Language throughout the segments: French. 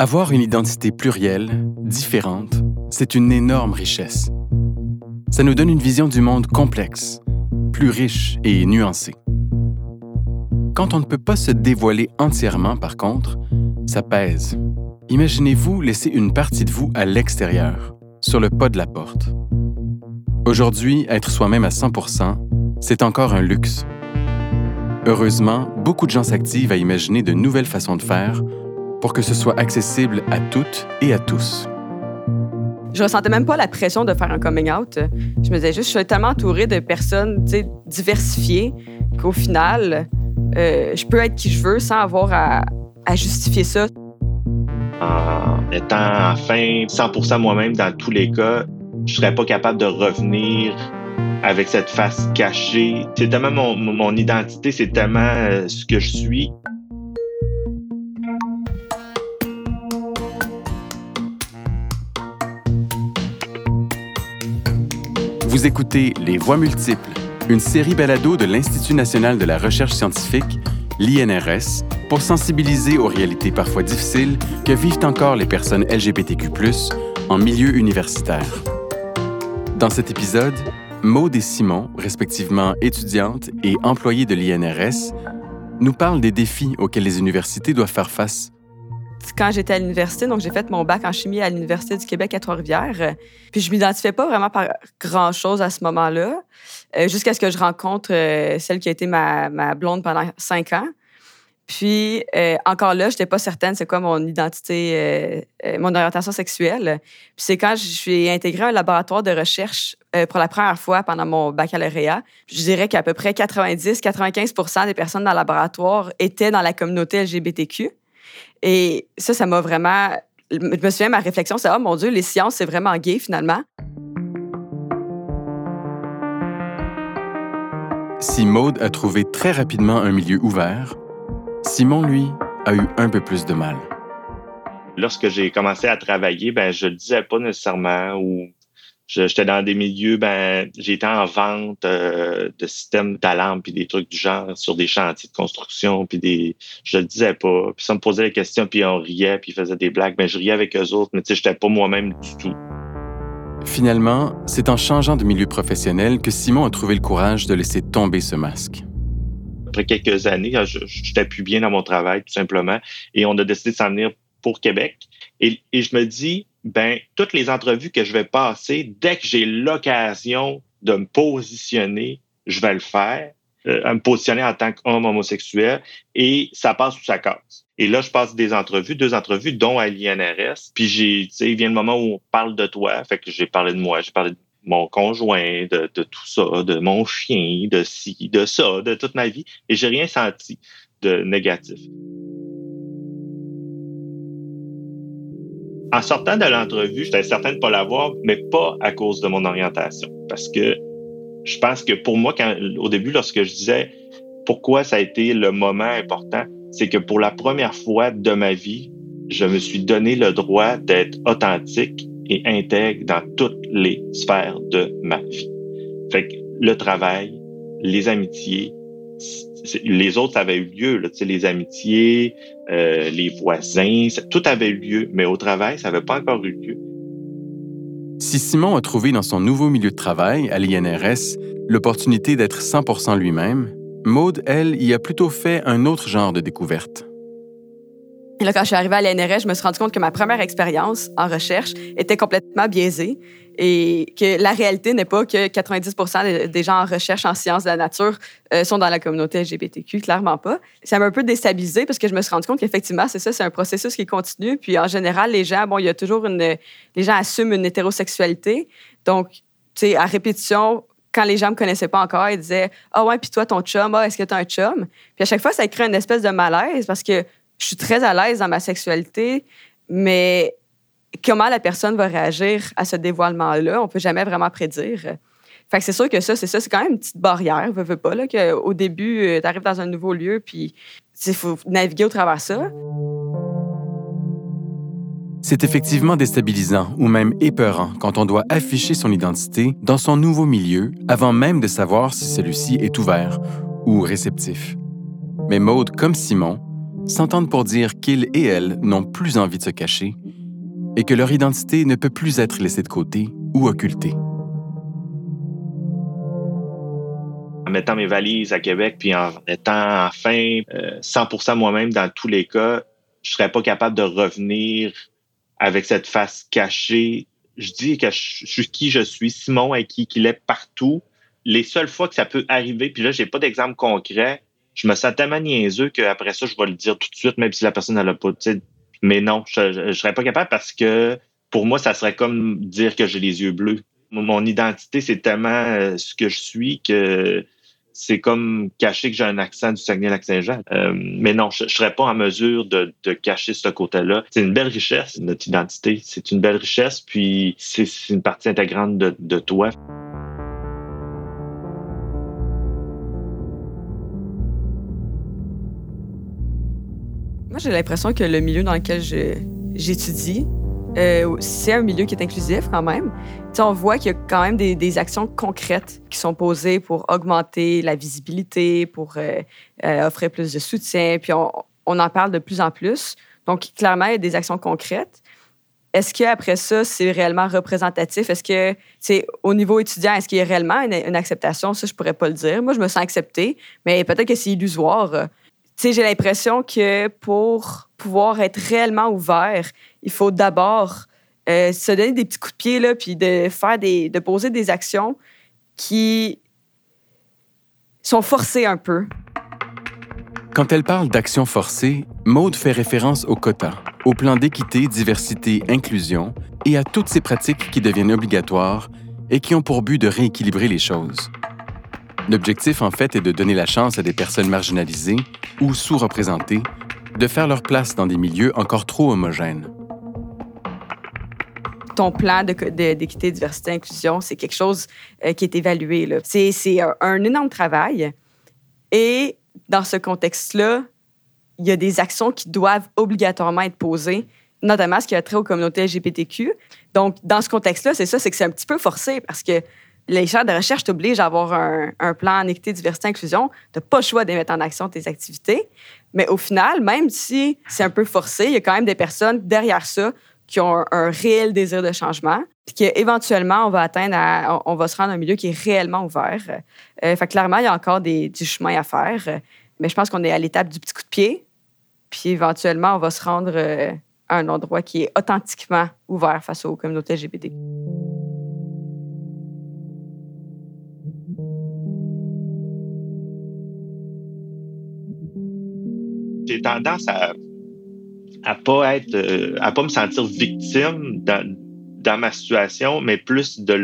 Avoir une identité plurielle, différente, c'est une énorme richesse. Ça nous donne une vision du monde complexe, plus riche et nuancée. Quand on ne peut pas se dévoiler entièrement, par contre, ça pèse. Imaginez-vous laisser une partie de vous à l'extérieur, sur le pas de la porte. Aujourd'hui, être soi-même à 100% c'est encore un luxe. Heureusement, beaucoup de gens s'activent à imaginer de nouvelles façons de faire pour que ce soit accessible à toutes et à tous. Je ressentais même pas la pression de faire un coming out. Je me disais juste, je suis tellement entourée de personnes diversifiées qu'au final, euh, je peux être qui je veux sans avoir à, à justifier ça. En étant enfin 100% moi-même dans tous les cas, je serais pas capable de revenir avec cette face cachée. C'est tellement mon, mon identité, c'est tellement euh, ce que je suis. Vous écoutez Les Voix multiples, une série balado de l'Institut national de la recherche scientifique, l'INRS, pour sensibiliser aux réalités parfois difficiles que vivent encore les personnes LGBTQ+ en milieu universitaire. Dans cet épisode, Maude et Simon, respectivement étudiantes et employées de l'INRS, nous parlent des défis auxquels les universités doivent faire face quand j'étais à l'université, donc j'ai fait mon bac en chimie à l'Université du Québec à Trois-Rivières. Puis je m'identifiais pas vraiment par grand-chose à ce moment-là, euh, jusqu'à ce que je rencontre euh, celle qui a été ma, blonde pendant cinq ans. Puis euh, encore là, je n'étais pas certaine c'est quoi mon identité, mon orientation sexuelle. Puis c'est quand je suis intégrée un laboratoire de recherche pour la première fois pendant mon baccalauréat. Je dirais qu'à peu près 90-95% des personnes dans le laboratoire étaient dans la communauté LGBTQ. Et ça, ça m'a vraiment. Je me souviens, ma réflexion, c'est Oh mon Dieu, les sciences, c'est vraiment gay finalement. Si Maude a trouvé très rapidement un milieu ouvert, Simon, lui, a eu un peu plus de mal. Lorsque j'ai commencé à travailler, ben je le disais pas nécessairement ou J'étais dans des milieux, ben, j'étais en vente euh, de systèmes d'alarme puis des trucs du genre sur des chantiers de construction puis des, je le disais pas. Puis ça me posait des questions puis on riait puis ils faisaient des blagues. Ben, je riais avec eux autres, mais tu sais, j'étais pas moi-même du tout. Finalement, c'est en changeant de milieu professionnel que Simon a trouvé le courage de laisser tomber ce masque. Après quelques années, j'étais plus bien dans mon travail, tout simplement, et on a décidé de s'en venir pour Québec. Et, et je me dis, ben, toutes les entrevues que je vais passer, dès que j'ai l'occasion de me positionner, je vais le faire, euh, me positionner en tant qu'homme homosexuel, et ça passe ou ça casse. Et là, je passe des entrevues, deux entrevues, dont à l'INRS. Puis j'ai, tu sais, il vient le moment où on parle de toi. Fait que j'ai parlé de moi, j'ai parlé de mon conjoint, de, de, tout ça, de mon chien, de ci, de ça, de toute ma vie. Et j'ai rien senti de négatif. En sortant de l'entrevue, j'étais certain de ne pas l'avoir, mais pas à cause de mon orientation. Parce que je pense que pour moi, quand, au début, lorsque je disais pourquoi ça a été le moment important, c'est que pour la première fois de ma vie, je me suis donné le droit d'être authentique et intègre dans toutes les sphères de ma vie. Fait que le travail, les amitiés, les autres avaient eu lieu, les amitiés, euh, les voisins, tout avait eu lieu, mais au travail, ça n'avait pas encore eu lieu. Si Simon a trouvé dans son nouveau milieu de travail, à l'INRS, l'opportunité d'être 100% lui-même, Maude, elle, y a plutôt fait un autre genre de découverte. Et là, quand je suis arrivée à l'INRS, je me suis rendu compte que ma première expérience en recherche était complètement biaisée et que la réalité n'est pas que 90% des gens en recherche en sciences de la nature euh, sont dans la communauté LGBTQ, clairement pas. Ça m'a un peu déstabilisée parce que je me suis rendu compte qu'effectivement, c'est ça, c'est un processus qui continue. Puis en général, les gens, bon, il y a toujours une. Les gens assument une hétérosexualité. Donc, tu sais, à répétition, quand les gens me connaissaient pas encore, ils disaient Ah ouais, puis toi, ton chum, ah, est-ce que tu as un chum? Puis à chaque fois, ça crée une espèce de malaise parce que je suis très à l'aise dans ma sexualité, mais comment la personne va réagir à ce dévoilement-là, on peut jamais vraiment prédire. Fait que c'est sûr que ça, c'est ça, c'est quand même une petite barrière, veux, veux pas, là, qu'au début, euh, tu arrives dans un nouveau lieu, puis il faut naviguer au travers ça. C'est effectivement déstabilisant ou même épeurant quand on doit afficher son identité dans son nouveau milieu avant même de savoir si celui-ci est ouvert ou réceptif. Mais Maude, comme Simon, s'entendent pour dire qu'ils et elles n'ont plus envie de se cacher et que leur identité ne peut plus être laissée de côté ou occultée. En mettant mes valises à Québec, puis en étant enfin 100% moi-même dans tous les cas, je serais pas capable de revenir avec cette face cachée. Je dis que je, suis qui je suis, Simon est qui qu'il est partout. Les seules fois que ça peut arriver, puis là, j'ai pas d'exemple concret, je me sens tellement niaiseux qu'après ça, je vais le dire tout de suite, même si la personne n'a pas. Mais non, je ne serais pas capable parce que pour moi, ça serait comme dire que j'ai les yeux bleus. Mon identité, c'est tellement euh, ce que je suis que c'est comme cacher que j'ai un accent du Saguenay-Lac-Saint-Jean. Euh, mais non, je, serais pas en mesure de, cacher ce côté-là. C'est une belle richesse, notre identité. C'est une belle richesse, puis c'est une partie intégrante de toi. J'ai l'impression que le milieu dans lequel j'étudie, euh, c'est un milieu qui est inclusif quand même. on voit qu'il y a quand même des, actions concrètes qui sont posées pour augmenter la visibilité, pour euh, euh, offrir plus de soutien, puis on, en parle de plus en plus. Donc, clairement, il y a des actions concrètes. Est-ce qu'après ça, c'est réellement représentatif? Est-ce que, c'est au niveau étudiant, est-ce qu'il y a réellement une, une, acceptation? Ça, je pourrais pas le dire. Moi, je me sens acceptée, mais peut-être que c'est illusoire j'ai l'impression que pour pouvoir être réellement ouvert, il faut d'abord euh, se donner des petits coups de pied, là, puis de faire des, de poser des actions qui sont forcées un peu. Quand elle parle d'actions forcées, Maude fait référence au quota, au plan d'équité, diversité, inclusion et à toutes ces pratiques qui deviennent obligatoires et qui ont pour but de rééquilibrer les choses. L'objectif, en fait, est de donner la chance à des personnes marginalisées ou sous-représentées de faire leur place dans des milieux encore trop homogènes. Ton plan d'équité, diversité, inclusion, c'est quelque chose euh, qui est évalué. C'est un, énorme travail. Et dans ce contexte-là, il y a des actions qui doivent obligatoirement être posées, notamment ce qui a trait aux communautés LGBTQ. Donc, dans ce contexte-là, c'est ça, c'est que c'est un petit peu forcé parce que les chaires de recherche t'obligent à avoir un, plan en équité, diversité, inclusion. Tu n'as pas le choix de mettre en action tes activités. Mais au final, même si c'est un peu forcé, il y a quand même des personnes derrière ça qui ont un, réel désir de changement, puis qu'éventuellement, on va atteindre, on, va se rendre à un milieu qui est réellement ouvert. Euh, fait clairement, il y a encore du chemin à faire, mais je pense qu'on est à l'étape du petit coup de pied, puis éventuellement, on va se rendre euh, à un endroit qui est authentiquement ouvert face aux communautés LGBT. J'ai tendance à à pas être euh, à pas me sentir victime dans, dans ma situation, mais plus de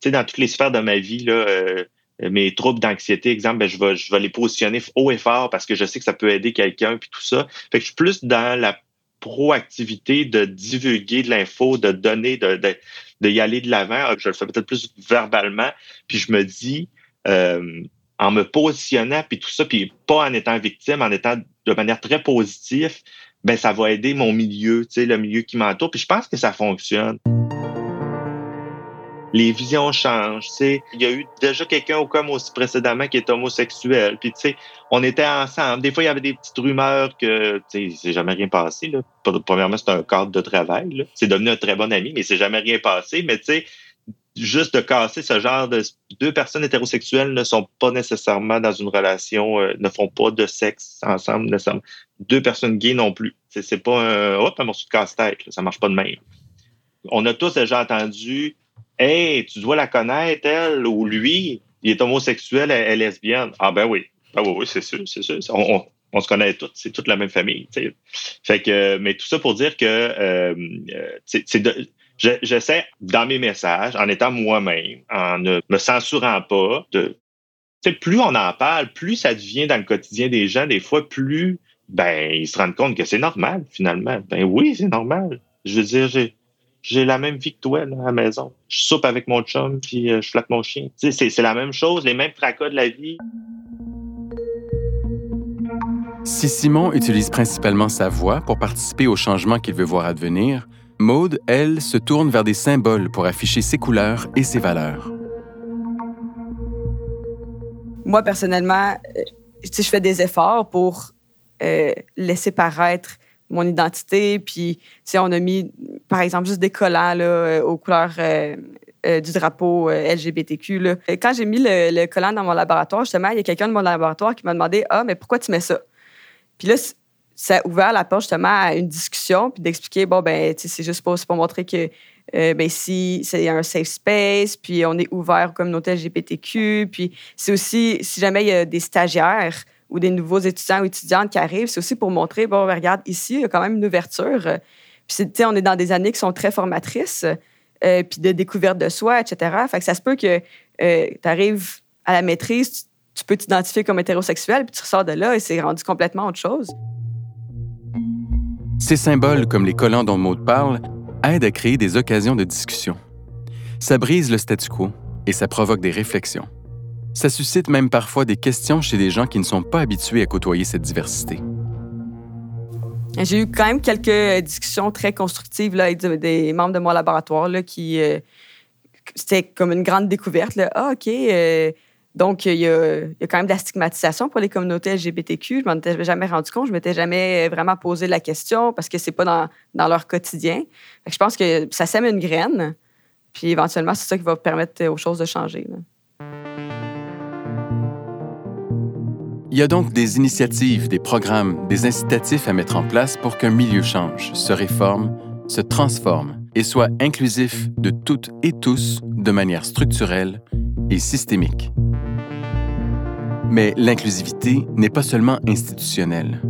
tu sais dans toutes les sphères de ma vie là. Euh, mes troubles d'anxiété, exemple, ben, je vais je vais les positionner haut et fort parce que je sais que ça peut aider quelqu'un puis tout ça. Fait que je suis plus dans la proactivité de divulguer de l'info, de donner, de, de, y aller de l'avant. Je le fais peut-être plus verbalement. Puis je me dis, euh, en me positionnant, puis tout ça, puis pas en étant victime, en étant de manière très positive, ben ça va aider mon milieu, le milieu qui m'entoure. Puis je pense que ça fonctionne. Les visions changent, tu sais. Il y a eu déjà quelqu'un au com aussi précédemment qui est homosexuel. Puis tu sais, on était ensemble. Des fois, il y avait des petites rumeurs que, tu sais, c'est jamais rien passé. Premièrement, c'est un cadre de travail. C'est devenu un très bon ami, mais c'est jamais rien passé. Mais tu sais, juste de casser ce genre de deux personnes hétérosexuelles ne sont pas nécessairement dans une relation, euh, ne font pas de sexe ensemble nécessairement. Deux personnes gays non plus. C'est pas un hop un morceau de casse-tête, ça marche pas de même. On a tous déjà entendu Hey, tu dois la connaître, elle ou lui, il est homosexuel, elle est lesbienne. Ah ben oui. Ah oui, oui, c'est sûr, c'est sûr. On, se connaît toutes, c'est toute la même famille. Fait que, mais tout ça pour dire que euh, euh c'est j'essaie, dans mes messages, en étant moi-même, en ne me censurant pas, de plus on en parle, plus ça devient dans le quotidien des gens, des fois, plus ben ils se rendent compte que c'est normal, finalement. Ben oui, c'est normal. Je veux dire, j'ai, la même vie que toi là, à la maison. Je soupe avec mon chum, puis euh, je flatte mon chien. C'est, la même chose, les mêmes tracas de la vie. Si Simon utilise principalement sa voix pour participer au changement qu'il veut voir advenir, Maude, elle, se tourne vers des symboles pour afficher ses couleurs et ses valeurs. Moi, personnellement, euh, je fais des efforts pour laisser paraître mon identité. Puis, on a mis, par exemple, juste des collants là, aux couleurs du drapeau LGBTQ. Quand j'ai mis le, le, collant dans mon laboratoire, justement, il y a quelqu'un de mon laboratoire qui m'a demandé Ah, mais pourquoi tu mets ça? Puis là, ça a ouvert la porte justement à une discussion, puis d'expliquer, bon, ben, c'est juste pour, pour montrer que euh, ben, si c'est un safe space, puis on est ouvert aux communautés LGBTQ, puis c'est aussi, si jamais il y a des stagiaires ou des nouveaux étudiants ou étudiantes qui arrivent, c'est aussi pour montrer, bon, ben, regarde, ici, il y a quand même une ouverture. Puis, on est dans des années qui sont très formatrices, euh, puis de découverte de soi, etc. Fait que ça se peut que euh, tu arrives à la maîtrise, tu peux t'identifier comme hétérosexuel, puis tu ressors de là et c'est rendu complètement autre chose. Ces symboles, comme les collants dont Maud parle, aident à créer des occasions de discussion. Ça brise le statu quo et ça provoque des réflexions. Ça suscite même parfois des questions chez des gens qui ne sont pas habitués à côtoyer cette diversité. J'ai eu quand même quelques discussions très constructives là, avec des membres de mon laboratoire là, qui. Euh, c'était comme une grande découverte. Ah, OK. Euh, donc, il y, a, quand même de la stigmatisation pour les communautés LGBTQ. Je m'en étais jamais rendu compte. Je m'étais jamais vraiment posé la question parce que c'est pas dans, dans, leur quotidien. je pense que ça sème une graine. Puis éventuellement, c'est ça qui va permettre aux choses de changer. Il y a donc des initiatives, des programmes, des incitatifs à mettre en place pour qu'un milieu change, se réforme, se transforme et soit inclusif de toutes et tous de manière structurelle et systémique. Mais l'inclusivité n'est pas seulement institutionnelle.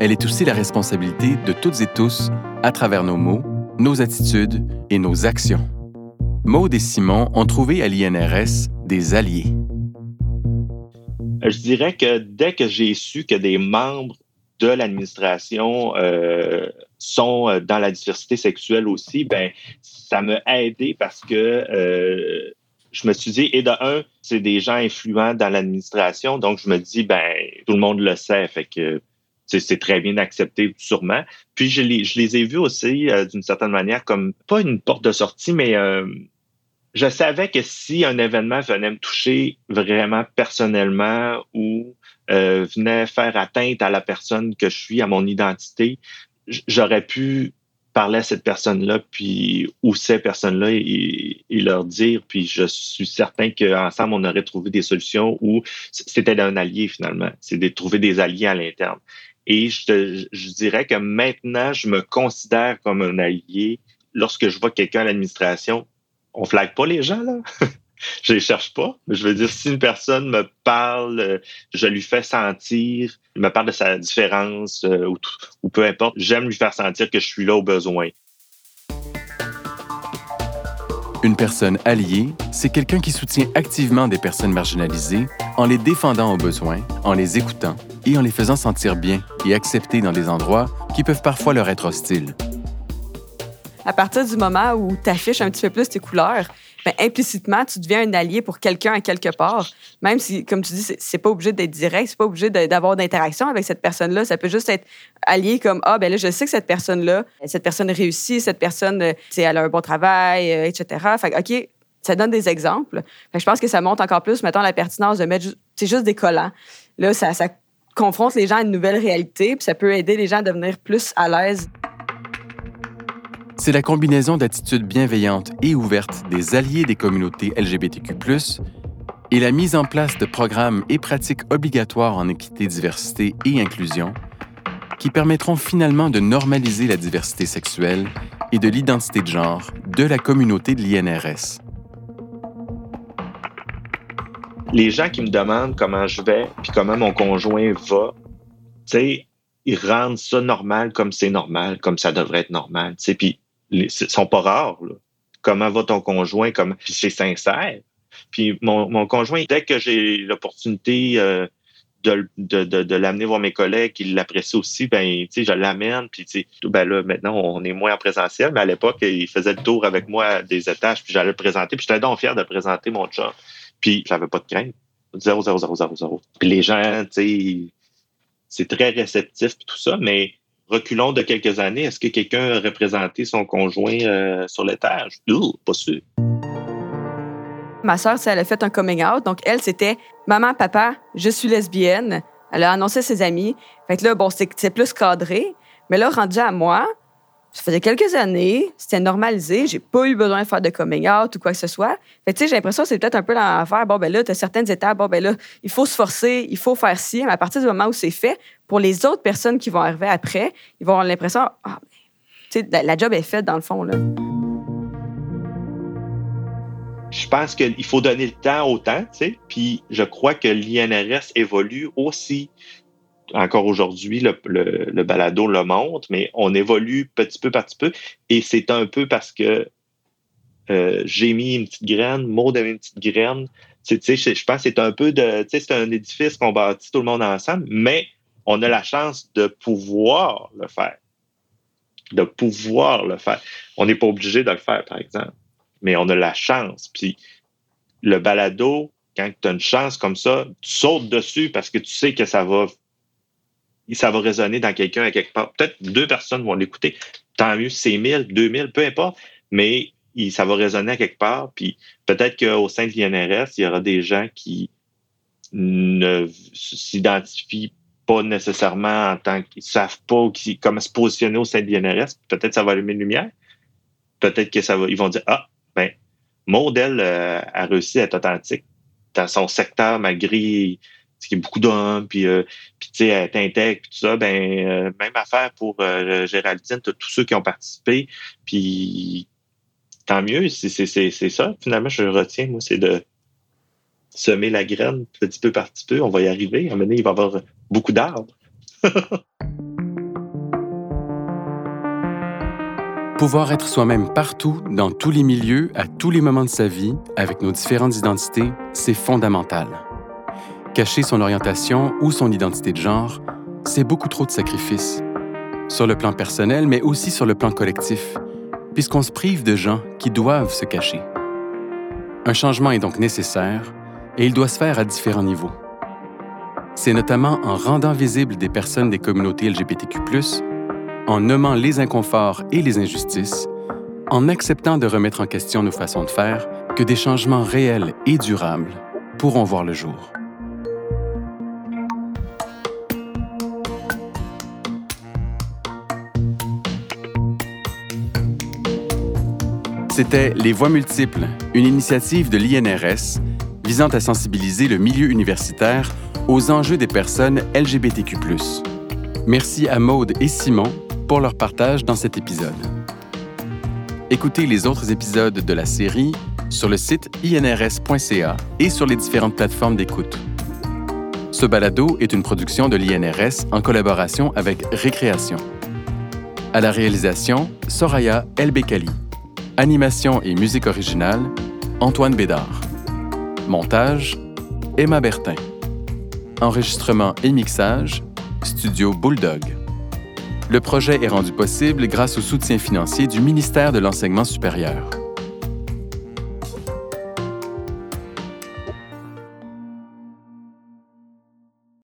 Elle est aussi la responsabilité de toutes et tous à travers nos mots, nos attitudes et nos actions. Maud et Simon ont trouvé à l'INRS des alliés. Je dirais que dès que j'ai su que des membres de l'administration euh, sont euh, dans la diversité sexuelle aussi, ben ça m'a aidé parce que euh, je me suis dit, et de un, c'est des gens influents dans l'administration, donc je me dis, ben, tout le monde le sait, fait que c'est très bien accepté, sûrement. Puis je les, je les ai vus aussi, euh, d'une certaine manière, comme pas une porte de sortie, mais euh, je savais que si un événement venait me toucher vraiment personnellement ou euh, venait faire atteinte à la personne que je suis, à mon identité, j'aurais pu parler à cette personne-là, puis ou ces personnes-là et, leur dire, puis je suis certain qu'ensemble, on aurait trouvé des solutions où c'était d'un allié finalement, c'est de trouver des alliés à l'interne. Et je, je dirais que maintenant, je me considère comme un allié lorsque je vois quelqu'un à l'administration. On flague pas les gens, là. je les cherche pas. Je veux dire, si une personne me parle, euh, je lui fais sentir, il me parle de sa différence euh, ou, peu importe, j'aime lui faire sentir que je suis là au besoin. Une personne alliée, c'est quelqu'un qui soutient activement des personnes marginalisées en les défendant au besoin, en les écoutant et en les faisant sentir bien et acceptés dans des endroits qui peuvent parfois leur être hostiles. À partir du moment où tu affiches un petit peu plus tes couleurs, ben, implicitement, tu deviens un allié pour quelqu'un à quelque part. Même si, comme tu dis, c'est pas obligé d'être direct, c'est pas obligé d'avoir d'interaction avec cette personne-là. Ça peut juste être allié comme ah ben là, je sais que cette personne-là, cette personne réussit, cette personne, euh, elle a un bon travail, euh, etc. Fait ok, ça donne des exemples. je pense que ça montre encore plus, mettons, la pertinence de mettre c'est juste des collants. Là, ça, ça confronte les gens à une nouvelle réalité, puis ça peut aider les gens à devenir plus à l'aise. C'est la combinaison d'attitudes bienveillantes et ouvertes des alliés des communautés LGBTQ, et la mise en place de programmes et pratiques obligatoires en équité, diversité et inclusion qui permettront finalement de normaliser la diversité sexuelle et de l'identité de genre de la communauté de l'INRS. Les gens qui me demandent comment je vais puis comment mon conjoint va, tu sais, ils rendent ça normal comme c'est normal, comme ça devrait être normal. Tu sais, puis ils sont pas rares. Comment va ton conjoint? Comme, puis c'est sincère. Puis mon, mon conjoint, dès que j'ai l'opportunité euh, de, de, de, l'amener voir mes collègues, qui l'apprécient aussi, ben, je l'amène. Puis, ben là, maintenant, on est moins en présentiel, mais à l'époque, il faisait le tour avec moi des étages, puis j'allais le présenter. Puis j'étais donc fier de présenter mon chat. Puis j'avais pas de crainte. 0, 0, 0, 0, 0. Puis les gens, tu sais, c'est très réceptif, tout ça, mais reculons de quelques années, est-ce que quelqu'un a représenté son conjoint euh, sur l'étage? Non, pas sûr. Ma sœur, elle a fait un coming out. Donc, elle, c'était Maman, papa, je suis lesbienne. Elle a annoncé à ses amis. Fait que là, bon, c'est plus cadré. Mais là, rendu à moi, ça faisait quelques années, c'était normalisé, j'ai pas eu besoin de faire de coming out ou quoi que ce soit. Fait tu sais, j'ai l'impression que c'est peut-être un peu l'affaire, bon, ben là, tu as certaines étapes, bon, ben là, il faut se forcer, il faut faire ci, mais à partir du moment où c'est fait, pour les autres personnes qui vont arriver après, ils vont avoir l'impression, ben, tu sais, la job est faite dans le fond, là. Je pense qu'il faut donner le temps au temps, tu sais, puis je crois que l'INRS évolue aussi encore aujourd'hui, le, balado le montre, mais on évolue petit peu, petit peu. Et c'est un peu parce que euh, j'ai mis une petite graine, Maud a mis une petite graine. Je, je pense que c'est un peu de. C'est un édifice qu'on bâtit tout le monde ensemble, mais on a la chance de pouvoir le faire. De pouvoir le faire. On n'est pas obligé de le faire, par exemple. Mais on a la chance. Puis le balado, quand tu as une chance comme ça, tu sautes dessus parce que tu sais que ça va ça va résonner dans quelqu'un à quelque part. Peut-être deux personnes vont l'écouter. Tant mieux, c'est 1000, 2000, peu importe. Mais ça va résonner à quelque part. Puis peut-être qu'au sein de l'INRS, il y aura des gens qui ne s'identifient pas nécessairement en tant qu'ils savent pas qui, comment se positionner au sein de l'INRS. Peut-être que ça va allumer une lumière. Peut-être que ça va, ils vont dire, ah, ben, modèle euh, a réussi à être authentique dans son secteur malgré qu'il y a beaucoup d'hommes, puis, euh, tu sais, Tintec, puis tout ça, ben, euh, même affaire pour euh, Géraldine, tous ceux qui ont participé, puis tant mieux, c'est ça. Finalement, je retiens, moi, c'est de semer la graine petit peu par petit peu. On va y arriver. À un moment donné, il va y avoir beaucoup d'arbres. Pouvoir être soi-même partout, dans tous les milieux, à tous les moments de sa vie, avec nos différentes identités, c'est fondamental. Cacher son orientation ou son identité de genre, c'est beaucoup trop de sacrifices. Sur le plan personnel, mais aussi sur le plan collectif, puisqu'on se prive de gens qui doivent se cacher. Un changement est donc nécessaire et il doit se faire à différents niveaux. C'est notamment en rendant visibles des personnes des communautés LGBTQ, en nommant les inconforts et les injustices, en acceptant de remettre en question nos façons de faire, que des changements réels et durables pourront voir le jour. C'était Les Voix multiples, une initiative de l'INRS visant à sensibiliser le milieu universitaire aux enjeux des personnes LGBTQ. Merci à Maude et Simon pour leur partage dans cet épisode. Écoutez les autres épisodes de la série sur le site inrs.ca et sur les différentes plateformes d'écoute. Ce balado est une production de l'INRS en collaboration avec Récréation. À la réalisation, Soraya Elbekali. Animation et musique originale, Antoine Bédard. Montage, Emma Bertin. Enregistrement et mixage, Studio Bulldog. Le projet est rendu possible grâce au soutien financier du ministère de l'Enseignement supérieur.